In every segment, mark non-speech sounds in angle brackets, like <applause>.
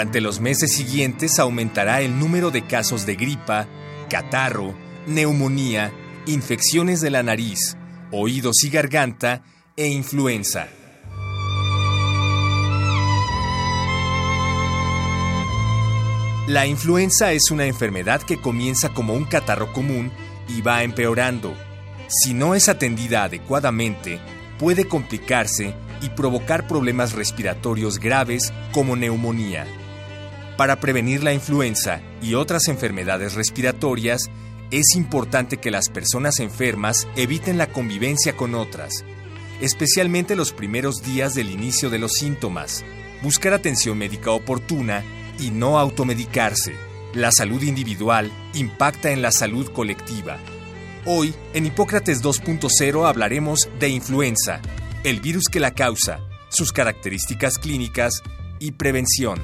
Durante los meses siguientes aumentará el número de casos de gripa, catarro, neumonía, infecciones de la nariz, oídos y garganta e influenza. La influenza es una enfermedad que comienza como un catarro común y va empeorando. Si no es atendida adecuadamente, puede complicarse y provocar problemas respiratorios graves como neumonía. Para prevenir la influenza y otras enfermedades respiratorias, es importante que las personas enfermas eviten la convivencia con otras, especialmente los primeros días del inicio de los síntomas, buscar atención médica oportuna y no automedicarse. La salud individual impacta en la salud colectiva. Hoy, en Hipócrates 2.0 hablaremos de influenza, el virus que la causa, sus características clínicas y prevención.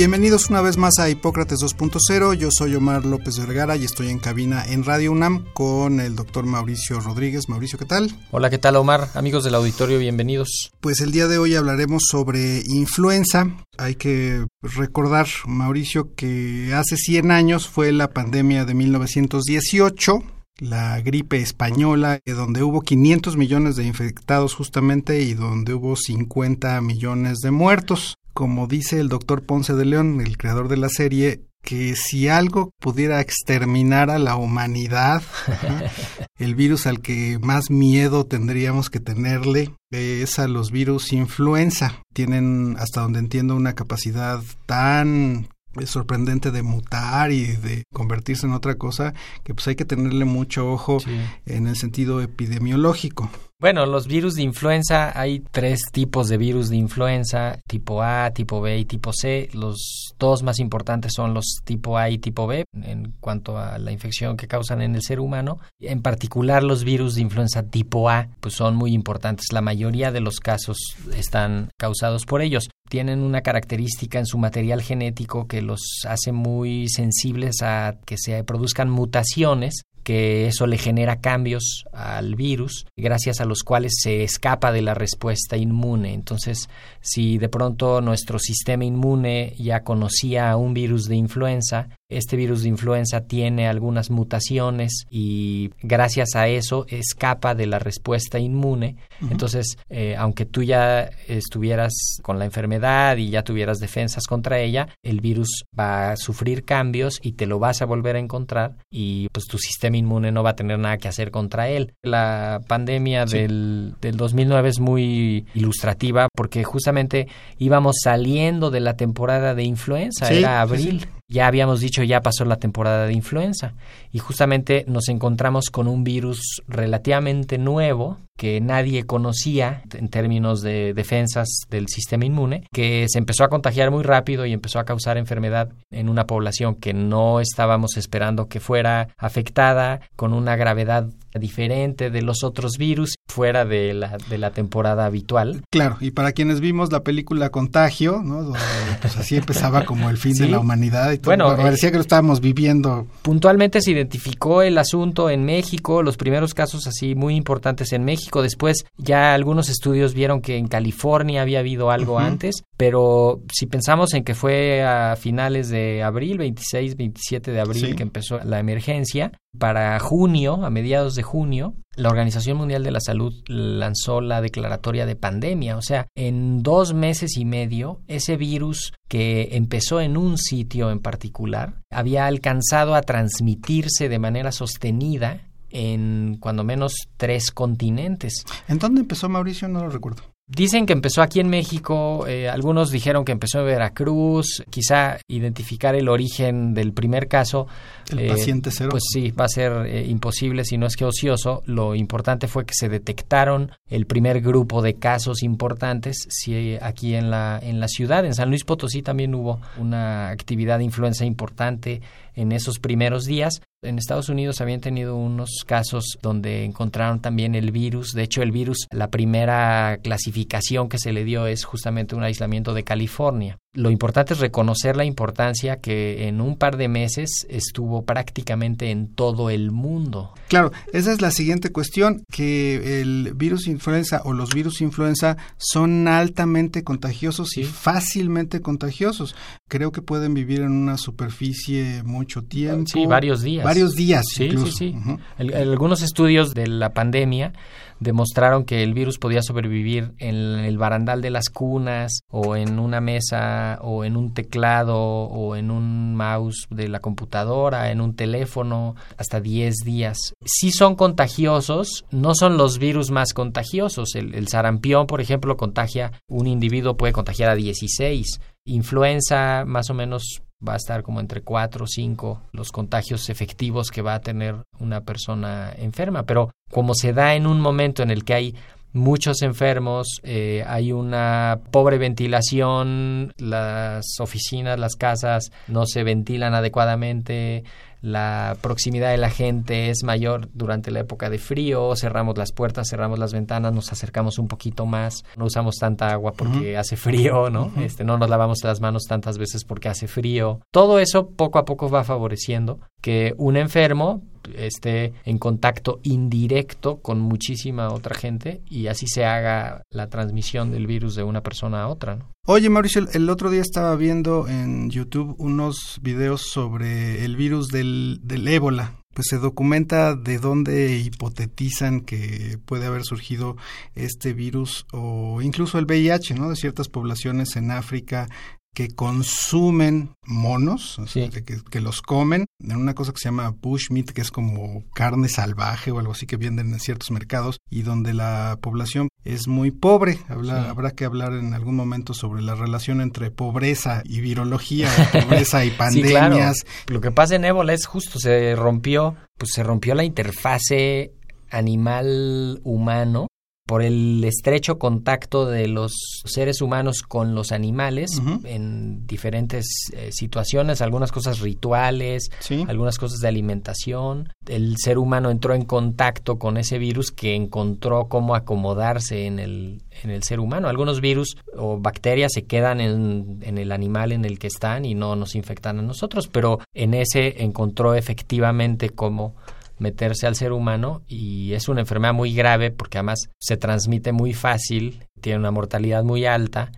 Bienvenidos una vez más a Hipócrates 2.0. Yo soy Omar López Vergara y estoy en cabina en Radio UNAM con el doctor Mauricio Rodríguez. Mauricio, ¿qué tal? Hola, ¿qué tal Omar? Amigos del auditorio, bienvenidos. Pues el día de hoy hablaremos sobre influenza. Hay que recordar, Mauricio, que hace 100 años fue la pandemia de 1918 la gripe española, donde hubo 500 millones de infectados justamente y donde hubo 50 millones de muertos como dice el doctor Ponce de León, el creador de la serie, que si algo pudiera exterminar a la humanidad, <laughs> el virus al que más miedo tendríamos que tenerle es a los virus influenza. Tienen, hasta donde entiendo, una capacidad tan sorprendente de mutar y de convertirse en otra cosa que pues hay que tenerle mucho ojo en el sentido epidemiológico. Bueno, los virus de influenza, hay tres tipos de virus de influenza, tipo A, tipo B y tipo C. Los dos más importantes son los tipo A y tipo B en cuanto a la infección que causan en el ser humano. En particular, los virus de influenza tipo A pues son muy importantes. La mayoría de los casos están causados por ellos. Tienen una característica en su material genético que los hace muy sensibles a que se produzcan mutaciones que eso le genera cambios al virus, gracias a los cuales se escapa de la respuesta inmune. Entonces, si de pronto nuestro sistema inmune ya conocía un virus de influenza, este virus de influenza tiene algunas mutaciones y gracias a eso escapa de la respuesta inmune. Entonces, eh, aunque tú ya estuvieras con la enfermedad y ya tuvieras defensas contra ella, el virus va a sufrir cambios y te lo vas a volver a encontrar y pues tu sistema inmune no va a tener nada que hacer contra él. La pandemia del, del 2009 es muy ilustrativa porque justamente íbamos saliendo de la temporada de influenza, era abril. Ya habíamos dicho, ya pasó la temporada de influenza. Y justamente nos encontramos con un virus relativamente nuevo que nadie conocía en términos de defensas del sistema inmune, que se empezó a contagiar muy rápido y empezó a causar enfermedad en una población que no estábamos esperando que fuera afectada, con una gravedad diferente de los otros virus fuera de la, de la temporada habitual. Claro, y para quienes vimos la película Contagio, ¿no? Donde, pues así empezaba como el fin de la humanidad y todo. Bueno, parecía eh, que lo estábamos viviendo. Puntualmente se identificó el asunto en México, los primeros casos así muy importantes en México. Después ya algunos estudios vieron que en California había habido algo antes, pero si pensamos en que fue a finales de abril, 26, 27 de abril que empezó la emergencia, para junio, a mediados de junio, la Organización Mundial de la Salud lanzó la declaratoria de pandemia. O sea, en dos meses y medio, ese virus que empezó en un sitio en particular había alcanzado a transmitirse de manera sostenida en cuando menos tres continentes. ¿En dónde empezó Mauricio? No lo recuerdo. Dicen que empezó aquí en México, eh, algunos dijeron que empezó en Veracruz, quizá identificar el origen del primer caso. El eh, paciente cero. Pues sí, va a ser eh, imposible si no es que ocioso. Lo importante fue que se detectaron el primer grupo de casos importantes sí, aquí en la, en la ciudad. En San Luis Potosí también hubo una actividad de influenza importante en esos primeros días. En Estados Unidos habían tenido unos casos donde encontraron también el virus. De hecho, el virus, la primera clasificación que se le dio es justamente un aislamiento de California. Lo importante es reconocer la importancia que en un par de meses estuvo prácticamente en todo el mundo. Claro, esa es la siguiente cuestión, que el virus influenza o los virus influenza son altamente contagiosos y fácilmente contagiosos. Creo que pueden vivir en una superficie mucho tiempo. Sí, varios días. Varios días. Sí, incluso. sí, sí. Uh -huh. el, algunos estudios de la pandemia demostraron que el virus podía sobrevivir en el barandal de las cunas o en una mesa o en un teclado o en un mouse de la computadora, en un teléfono, hasta 10 días. Sí son contagiosos, no son los virus más contagiosos. El, el sarampión, por ejemplo, contagia, un individuo puede contagiar a 16. Influenza, más o menos va a estar como entre 4 o 5 los contagios efectivos que va a tener una persona enferma. Pero como se da en un momento en el que hay muchos enfermos, eh, hay una pobre ventilación, las oficinas, las casas no se ventilan adecuadamente, la proximidad de la gente es mayor durante la época de frío, cerramos las puertas, cerramos las ventanas, nos acercamos un poquito más, no usamos tanta agua porque uh -huh. hace frío, ¿no? Uh -huh. Este no nos lavamos las manos tantas veces porque hace frío. Todo eso poco a poco va favoreciendo que un enfermo esté en contacto indirecto con muchísima otra gente y así se haga la transmisión del virus de una persona a otra, ¿no? Oye, Mauricio, el otro día estaba viendo en YouTube unos videos sobre el virus del, del ébola. Pues se documenta de dónde hipotetizan que puede haber surgido este virus o incluso el VIH, ¿no? De ciertas poblaciones en África que consumen monos, sí. que, que, los comen, en una cosa que se llama bushmeat, que es como carne salvaje o algo así que venden en ciertos mercados y donde la población es muy pobre. Habla, sí. Habrá que hablar en algún momento sobre la relación entre pobreza y virología, <laughs> pobreza y pandemias. Sí, claro. Lo que pasa en ébola es justo, se rompió, pues se rompió la interfase animal humano por el estrecho contacto de los seres humanos con los animales uh -huh. en diferentes eh, situaciones, algunas cosas rituales, sí. algunas cosas de alimentación. El ser humano entró en contacto con ese virus que encontró cómo acomodarse en el, en el ser humano. Algunos virus o bacterias se quedan en, en el animal en el que están y no nos infectan a nosotros, pero en ese encontró efectivamente cómo meterse al ser humano y es una enfermedad muy grave porque además se transmite muy fácil, tiene una mortalidad muy alta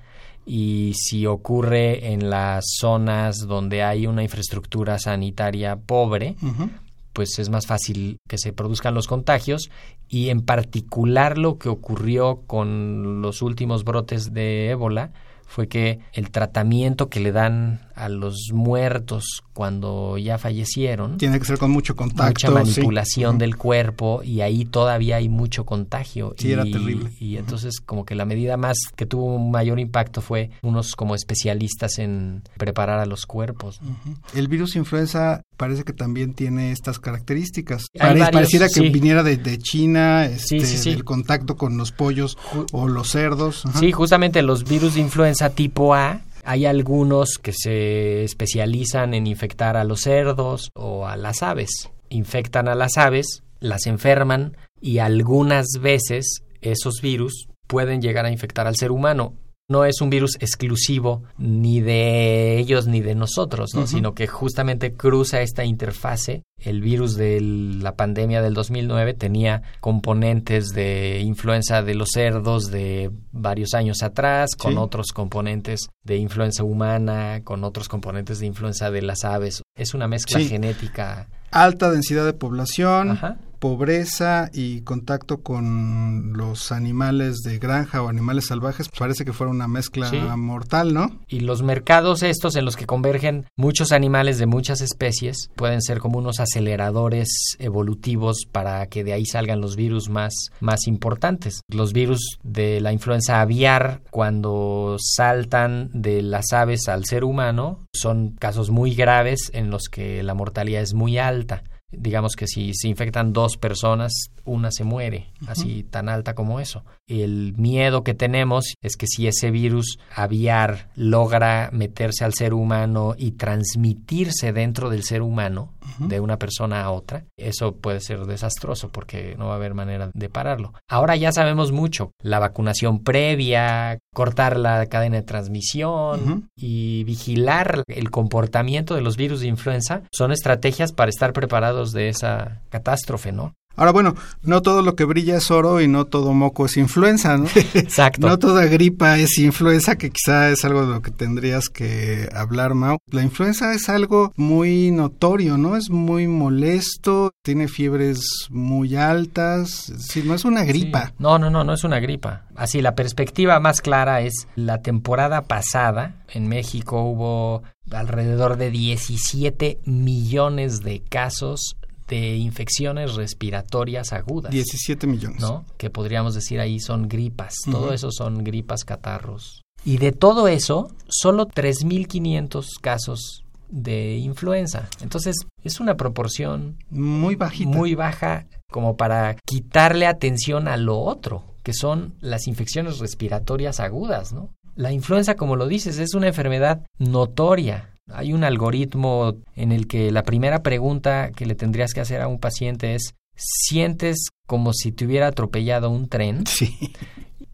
y si ocurre en las zonas donde hay una infraestructura sanitaria pobre, uh -huh. pues es más fácil que se produzcan los contagios y en particular lo que ocurrió con los últimos brotes de ébola fue que el tratamiento que le dan a los muertos cuando ya fallecieron tiene que ser con mucho contacto, mucha manipulación sí. del cuerpo y ahí todavía hay mucho contagio sí, y, era terrible. y entonces como que la medida más que tuvo un mayor impacto fue unos como especialistas en preparar a los cuerpos. Uh -huh. El virus influenza parece que también tiene estas características. Pare varios, pareciera que sí. viniera de, de China, este, el contacto con los pollos o los cerdos. Ajá. Sí, justamente los virus de influenza tipo A hay algunos que se especializan en infectar a los cerdos o a las aves. Infectan a las aves, las enferman y algunas veces esos virus pueden llegar a infectar al ser humano. No es un virus exclusivo ni de ellos ni de nosotros, ¿no? uh -huh. sino que justamente cruza esta interfase. El virus de la pandemia del 2009 tenía componentes de influenza de los cerdos de varios años atrás, con sí. otros componentes de influenza humana, con otros componentes de influenza de las aves. Es una mezcla sí. genética. Alta densidad de población. Ajá pobreza y contacto con los animales de granja o animales salvajes, pues parece que fuera una mezcla Sí. mortal, ¿no? Y los mercados estos en los que convergen muchos animales de muchas especies pueden ser como unos aceleradores evolutivos para que de ahí salgan los virus más, más importantes. Los virus de la influenza aviar, cuando saltan de las aves al ser humano, son casos muy graves en los que la mortalidad es muy alta. Digamos que si se infectan dos personas, una se muere, así tan alta como eso. El miedo que tenemos es que si ese virus aviar logra meterse al ser humano y transmitirse dentro del ser humano, de una persona a otra, eso puede ser desastroso porque no va a haber manera de pararlo. Ahora ya sabemos mucho. La vacunación previa, cortar la cadena de transmisión y vigilar el comportamiento de los virus de influenza son estrategias para estar preparados de esa catástrofe, ¿no? Ahora, bueno, no todo lo que brilla es oro y no todo moco es influenza, ¿no? <laughs> Exacto. No toda gripa es influenza, que quizá es algo de lo que tendrías que hablar, Mau. La influenza es algo muy notorio, ¿no? Es muy molesto, tiene fiebres muy altas, no es una gripa. Sí. No, no, no, no es una gripa. Así, la perspectiva más clara es la temporada pasada en México hubo alrededor de 17 millones de casos de infecciones respiratorias agudas. 17 millones. ¿no? Que podríamos decir ahí son gripas. Ujú. Todo eso son gripas, catarros. Y de todo eso, solo 3.500 casos de influenza. Entonces, es una proporción Muy bajita. muy baja como para quitarle atención a lo otro, que son las infecciones respiratorias agudas, ¿no? La influenza, como lo dices, es una enfermedad notoria. Hay un algoritmo en el que la primera pregunta que le tendrías que hacer a un paciente es ¿sientes como si te hubiera atropellado un tren? <laughs> Sí.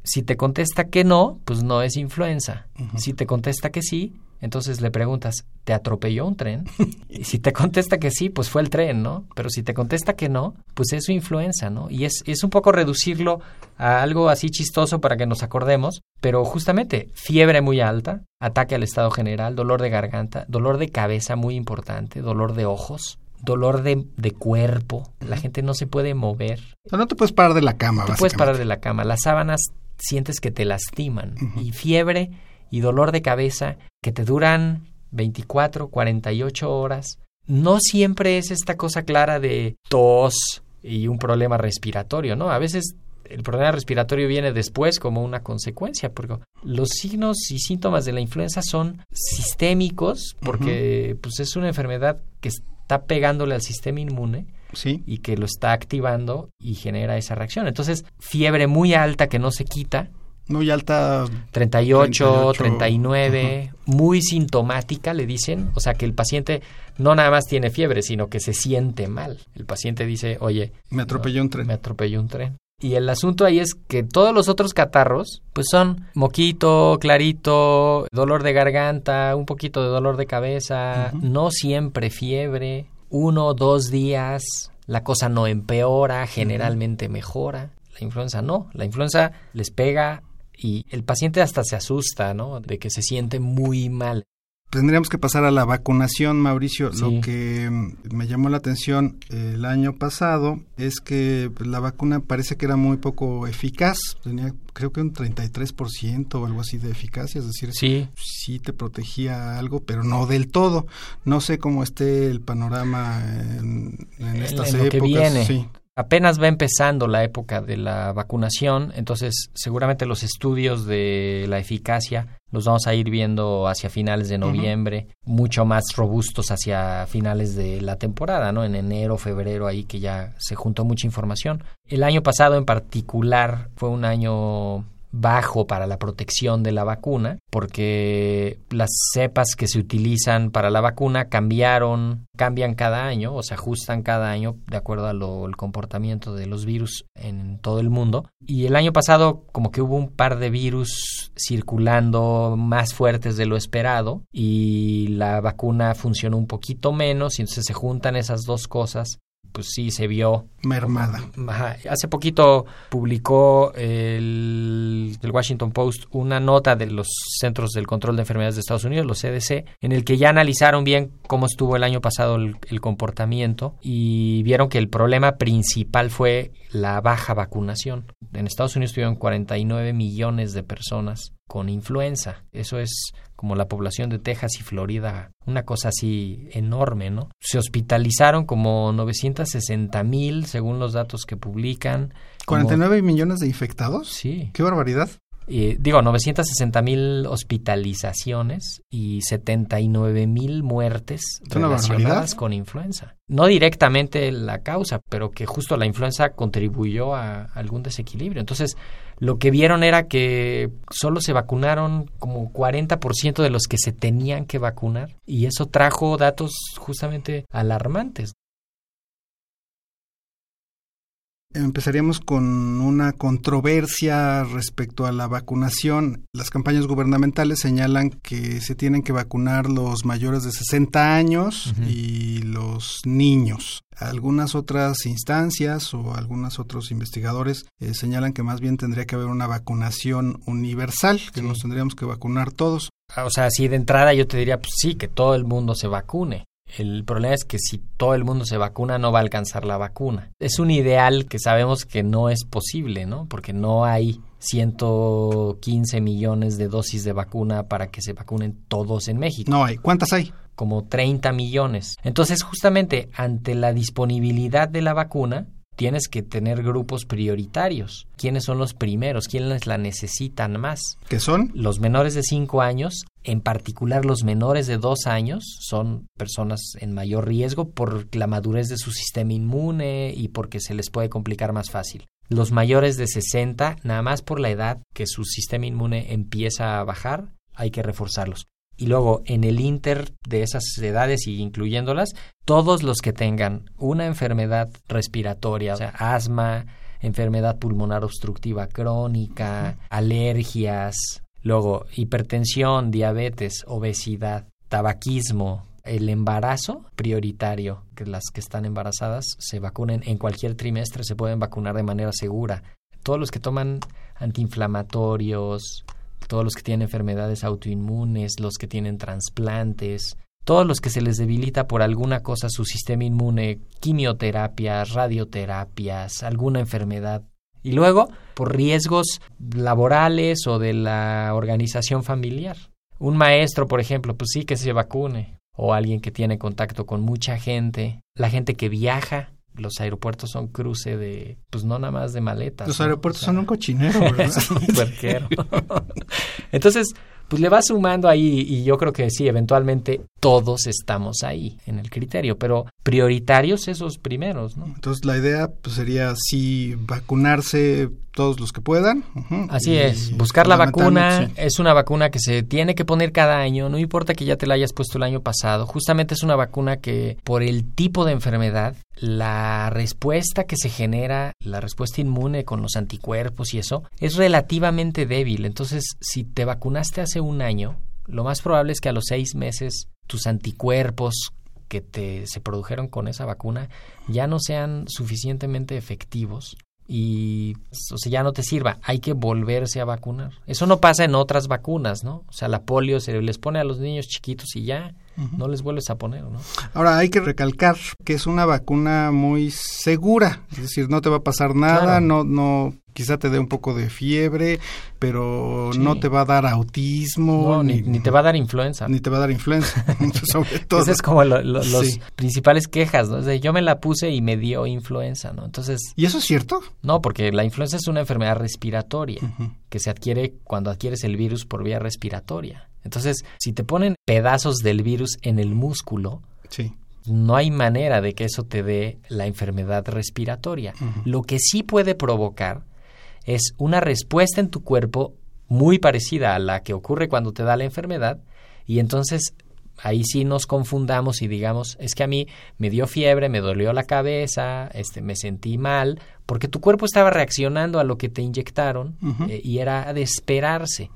Si te contesta que no, pues no es influenza. Si te contesta que sí, entonces le preguntas, ¿te atropelló un tren? <laughs> y si te contesta que sí, pues fue el tren, ¿no? Pero si te contesta que no, pues es su influenza, ¿no? Y es, es un poco reducirlo a algo así chistoso para que nos acordemos, pero justamente fiebre muy alta, ataque al estado general, dolor de garganta, dolor de cabeza muy importante, dolor de ojos, dolor de, de cuerpo, la gente no se puede mover, O no te puedes parar de la cama, Tú puedes parar de la cama. Las sábanas sientes que te lastiman. Y fiebre y dolor de cabeza que te duran 24, 48 horas. No siempre es esta cosa clara de tos y un problema respiratorio, ¿no? A veces el problema respiratorio viene después como una consecuencia, porque los signos y síntomas de la influenza son sistémicos, porque pues es una enfermedad que está pegándole al sistema inmune Sí. y que lo está activando y genera esa reacción. Entonces, fiebre muy alta que no se quita, Muy alta. 38, 38, 39, muy sintomática, le dicen. O sea, que el paciente no nada más tiene fiebre, sino que se siente mal. El paciente dice, oye, Me atropelló un tren. me atropelló un tren. Y el asunto ahí es que todos los otros catarros, pues son moquito, clarito, dolor de garganta, un poquito de dolor de cabeza, no siempre fiebre, uno dos días, la cosa no empeora, generalmente mejora. La influenza no, la influenza les pega y el paciente hasta se asusta, ¿no? De que se siente muy mal. Tendríamos que pasar a la vacunación, Mauricio. Sí. Lo que mm, me llamó la atención eh, el año pasado es que pues, la vacuna parece que era muy poco eficaz. Tenía creo que un 33% o algo así de eficacia, es decir, Sí, sí te protegía algo, pero no del todo. No sé cómo esté el panorama en, en estas en lo que épocas. viene. Sí. Apenas va empezando la época de la vacunación, entonces seguramente los estudios de la eficacia los vamos a ir viendo hacia finales de noviembre, mucho más robustos hacia finales de la temporada, ¿no? En enero, febrero, ahí que ya se juntó mucha información. El año pasado en particular fue un año bajo para la protección de la vacuna, porque las cepas que se utilizan para la vacuna cambiaron, cambian cada año o se ajustan cada año de acuerdo al comportamiento de los virus en todo el mundo. Y el año pasado como que hubo un par de virus circulando más fuertes de lo esperado y la vacuna funcionó un poquito menos y entonces se juntan esas dos cosas pues sí se vio mermada. Ajá. Hace poquito publicó el, el, Washington Post una nota de los Centros del Control de Enfermedades de Estados Unidos, los CDC, en el que ya analizaron bien cómo estuvo el año pasado el, el comportamiento y vieron que el problema principal fue la baja vacunación. En Estados Unidos tuvieron 49 millones de personas con influenza. Eso es como la población de Texas y Florida, una cosa así enorme, ¿no? Se hospitalizaron como 960 mil, según los datos que publican. ¿49 millones de infectados? Sí. ¡Qué barbaridad! Eh, digo, 960 mil hospitalizaciones y 79 mil muertes relacionadas con influenza. No directamente la causa, pero que justo la influenza contribuyó a algún desequilibrio. Entonces, lo que vieron era que solo se vacunaron como 40% de los que se tenían que vacunar y eso trajo datos justamente alarmantes. Empezaríamos con una controversia respecto a la vacunación. Las campañas gubernamentales señalan que se tienen que vacunar los mayores de 60 años uh -huh. y los niños. Algunas otras instancias o algunos otros investigadores eh, señalan que más bien tendría que haber una vacunación universal, que sí. nos tendríamos que vacunar todos. O sea, así de entrada yo te diría, pues sí, que todo el mundo se vacune. El problema es que si todo el mundo se vacuna no va a alcanzar la vacuna. Es un ideal que sabemos que no es posible, ¿no? Porque no hay 115 millones de dosis de vacuna para que se vacunen todos en México. No hay. ¿Cuántas hay? Como 30 millones. Entonces, justamente ante la disponibilidad de la vacuna, tienes que tener grupos prioritarios. ¿Quiénes son los primeros? ¿Quiénes la necesitan más? ¿Qué son? Los menores de 5 años, en particular los menores de 2 años, son personas en mayor riesgo por la madurez de su sistema inmune y porque se les puede complicar más fácil. Los mayores de 60, nada más por la edad que su sistema inmune empieza a bajar, hay que reforzarlos. Y luego, en el inter de esas edades y incluyéndolas, todos los que tengan una enfermedad respiratoria, o sea, asma, enfermedad pulmonar obstructiva crónica, alergias, luego hipertensión, diabetes, obesidad, tabaquismo, el embarazo prioritario, que las que están embarazadas se vacunen en cualquier trimestre, se pueden vacunar de manera segura. Todos los que toman antiinflamatorios, todos los que tienen enfermedades autoinmunes, los que tienen trasplantes, todos los que se les debilita por alguna cosa su sistema inmune, quimioterapias, radioterapias, alguna enfermedad. Y luego, por riesgos laborales o de la organización familiar. Un maestro, por ejemplo, pues sí que se vacune. O alguien que tiene contacto con mucha gente. La gente que viaja, los aeropuertos son cruce de, pues no nada más de maletas. Los ¿no? aeropuertos o sea, son un cochinero, <laughs> ¿verdad? un puerquero. <laughs> Entonces, pues le vas sumando ahí y yo creo que sí, eventualmente todos estamos ahí en el criterio, pero prioritarios esos primeros, ¿no? Entonces la idea pues, sería sí vacunarse todos los que puedan. Uh -huh, Así es, buscar la vacuna sí. es una vacuna que se tiene que poner cada año, no importa que ya te la hayas puesto el año pasado, justamente es una vacuna que por el tipo de enfermedad, la respuesta que se genera, la respuesta inmune con los anticuerpos y eso, es relativamente débil, entonces si te vacunaste hace un año, lo más probable es que a los seis meses tus anticuerpos que te, se produjeron con esa vacuna ya no sean suficientemente efectivos y o sea, ya no te sirva, hay que volverse a vacunar. Eso no pasa en otras vacunas, ¿no? O sea, la polio se les pone a los niños chiquitos y ya uh -huh. no les vuelves a poner, ¿no? Ahora hay que recalcar que es una vacuna muy segura, es decir, no te va a pasar nada, claro. no no quizá te dé un poco de fiebre, pero sí. no te va a dar autismo. No, ni, ni, te va a dar influenza. Ni te va a dar influenza, <laughs> <laughs> sobre todo. Es como lo, lo, los sí. principales quejas, ¿no? O sea, yo me la puse y me dio influenza, ¿no? Entonces... ¿Y eso es cierto? No, porque la influenza es una enfermedad respiratoria uh -huh. que se adquiere cuando adquieres el virus por vía respiratoria. Entonces, si te ponen pedazos del virus en el músculo, sí no hay manera de que eso te dé la enfermedad respiratoria. Uh -huh. Lo que sí puede provocar es una respuesta en tu cuerpo muy parecida a la que ocurre cuando te da la enfermedad y entonces ahí sí nos confundamos y digamos, es que a mí me dio fiebre, me dolió la cabeza, este, me sentí mal, porque tu cuerpo estaba reaccionando a lo que te inyectaron uh -huh. eh, y era de esperarse.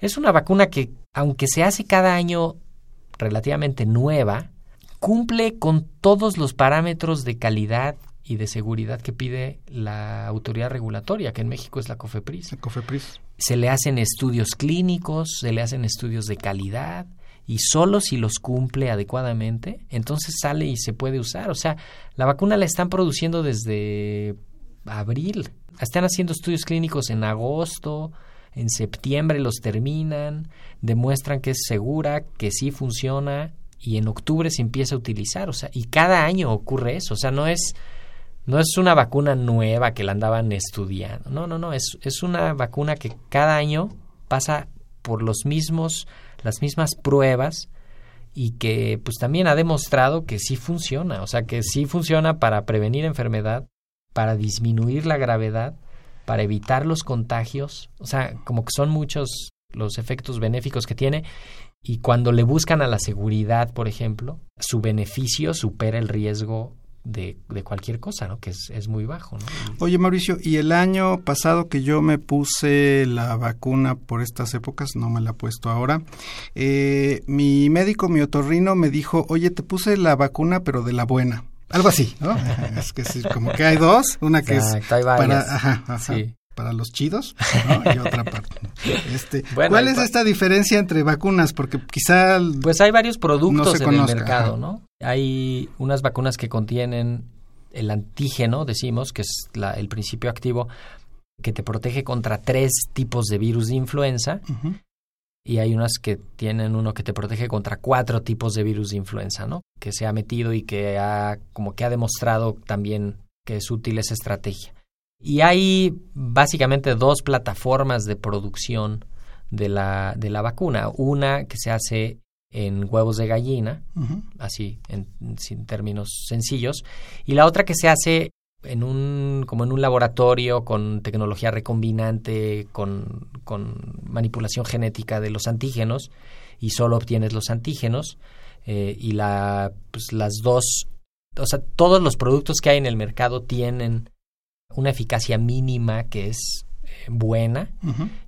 Es una vacuna que, aunque se hace cada año relativamente nueva, cumple con todos los parámetros de calidad y de seguridad que pide la autoridad regulatoria, que en México es la COFEPRIS. La COFEPRIS. Se le hacen estudios clínicos, se le hacen estudios de calidad y solo si los cumple adecuadamente, entonces sale y se puede usar. O sea, la vacuna la están produciendo desde abril. Están haciendo estudios clínicos en agosto, en septiembre los terminan, demuestran que es segura, que sí funciona y en octubre se empieza a utilizar, o sea, y cada año ocurre eso, o sea, no es no es una vacuna nueva que la andaban estudiando, no, no, no, es, es una vacuna que cada año pasa por los mismos, las mismas pruebas y que pues también ha demostrado que sí funciona, o sea, que sí funciona para prevenir enfermedad, para disminuir la gravedad, para evitar los contagios, o sea, como que son muchos los efectos benéficos que tiene y cuando le buscan a la seguridad, por ejemplo, su beneficio supera el riesgo de, cualquier cosa, ¿no? Que es, es muy bajo. Oye, Mauricio, y el año pasado que yo me puse la vacuna por estas épocas, no me la he puesto ahora, eh, mi médico, mi otorrino, me dijo, oye, te puse la vacuna, pero de la buena. Algo así, ¿no? <laughs> es que sí, como que hay dos, una que Exacto, es para, ajá, ajá, Sí. para los chidos ¿no? y otra parte. Este, <laughs> Bueno, ¿Cuál es esta diferencia entre vacunas? Porque quizá Pues hay varios productos No en conozca, el mercado. ¿no? Hay unas vacunas que contienen el antígeno, decimos, que es la- el principio activo, que te protege contra tres tipos de virus de influenza. Y hay unas que tienen uno que te protege contra cuatro tipos de virus de influenza, ¿no? Que se ha metido y que ha, como que ha demostrado también que es útil esa estrategia. Y hay básicamente dos plataformas de producción de la, de la vacuna. Una que se hace en huevos de gallina, así en, sin términos sencillos, y la otra que se hace en un como en un laboratorio con tecnología recombinante, con, con manipulación genética de los antígenos y solo obtienes los antígenos eh, y la pues las dos, o sea, todos los productos que hay en el mercado tienen una eficacia mínima que es eh, buena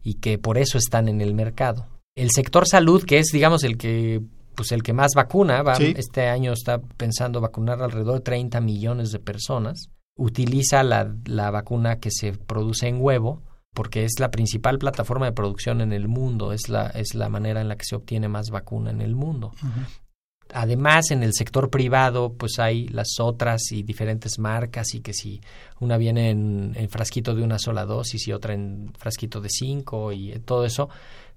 y que por eso están en el mercado. El sector salud, que es, digamos, el que pues el que más vacuna, va, Sí. este año está pensando vacunar alrededor de 30 millones de personas, utiliza la, la vacuna que se produce en huevo porque es la principal plataforma de producción en el mundo, es la, es la manera en la que se obtiene más vacuna en el mundo. Además, en el sector privado, pues hay las otras y diferentes marcas y que si una viene en, en frasquito de una sola dosis y otra en frasquito de cinco y todo eso,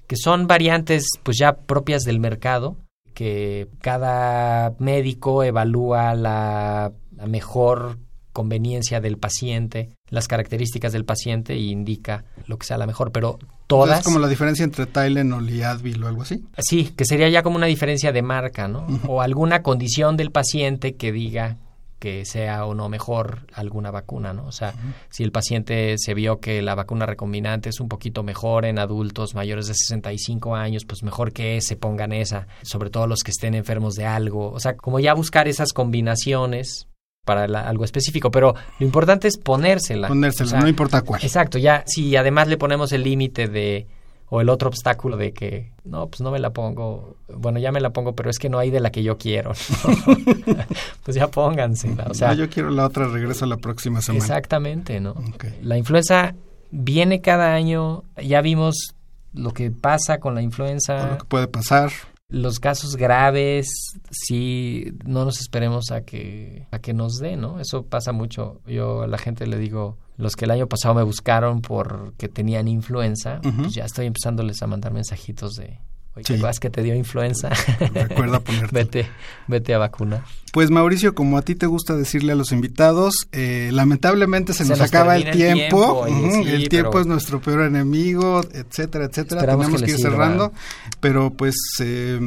que son variantes pues ya propias del mercado, que cada médico evalúa la, la mejor conveniencia del paciente, las características del paciente y indica lo que sea la mejor, pero todas... Es como la diferencia entre Tylenol y Advil o algo así. Sí, que sería ya como una diferencia de marca, ¿no? O alguna condición del paciente que diga que sea o no mejor alguna vacuna, ¿no? O sea, si el paciente se vio que la vacuna recombinante es un poquito mejor en adultos mayores de 65 años, pues mejor que se pongan esa, sobre todo los que estén enfermos de algo. O sea, como ya buscar esas combinaciones para la- algo específico, pero lo importante es ponérsela. Ponérsela, O sea, no importa cuál. Exacto, ya si además le ponemos el límite de o el otro obstáculo de que no, pues no me la pongo, bueno, ya me la pongo, pero es que no hay de la que yo quiero. ¿no? <laughs> pues ya póngansela, o sea, yo quiero la otra, regreso la próxima semana. exactamente, ¿no? La influenza viene cada año, ya vimos lo que pasa con la O influenza, lo que puede pasar. Los casos graves, sí, no nos esperemos a que, a que nos dé, ¿no? Eso pasa mucho. Yo a la gente le digo, los que el año pasado me buscaron porque tenían influenza, pues ya estoy empezándoles a mandar mensajitos de, oye, Sí. ¿te acuerdas que te dio influenza? <laughs> Recuerda ponerte. vete, vete a vacunar. Pues Mauricio, como a ti te gusta decirle a los invitados, eh, lamentablemente se, Se nos, nos acaba el tiempo. sí, el tiempo es nuestro peor enemigo, etcétera, etcétera. Tenemos que ir cerrando, pero pues eh,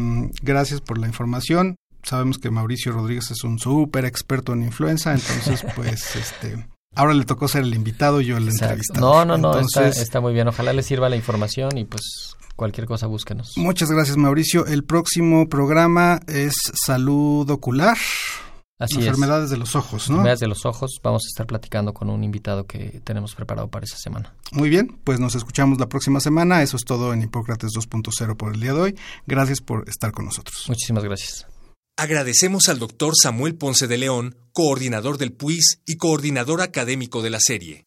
gracias por la información. Sabemos que Mauricio Rodríguez es un súper experto en influenza, entonces <laughs> pues este ahora le tocó ser el invitado y yo el entrevistado. No, no, no, Entonces, está muy bien. Ojalá les sirva la información y pues cualquier cosa búsquenos. Muchas gracias Mauricio. El próximo programa es salud ocular, Así es. enfermedades de los ojos, ¿no? Enfermedades de los ojos. Vamos a estar platicando con un invitado que tenemos preparado para esa semana. Muy bien, pues nos escuchamos la próxima semana. Eso es todo en Hipócrates 2.0 por el día de hoy. Gracias por estar con nosotros. Muchísimas gracias. Agradecemos al doctor Samuel Ponce de León, coordinador del PUIS y coordinador académico de la serie.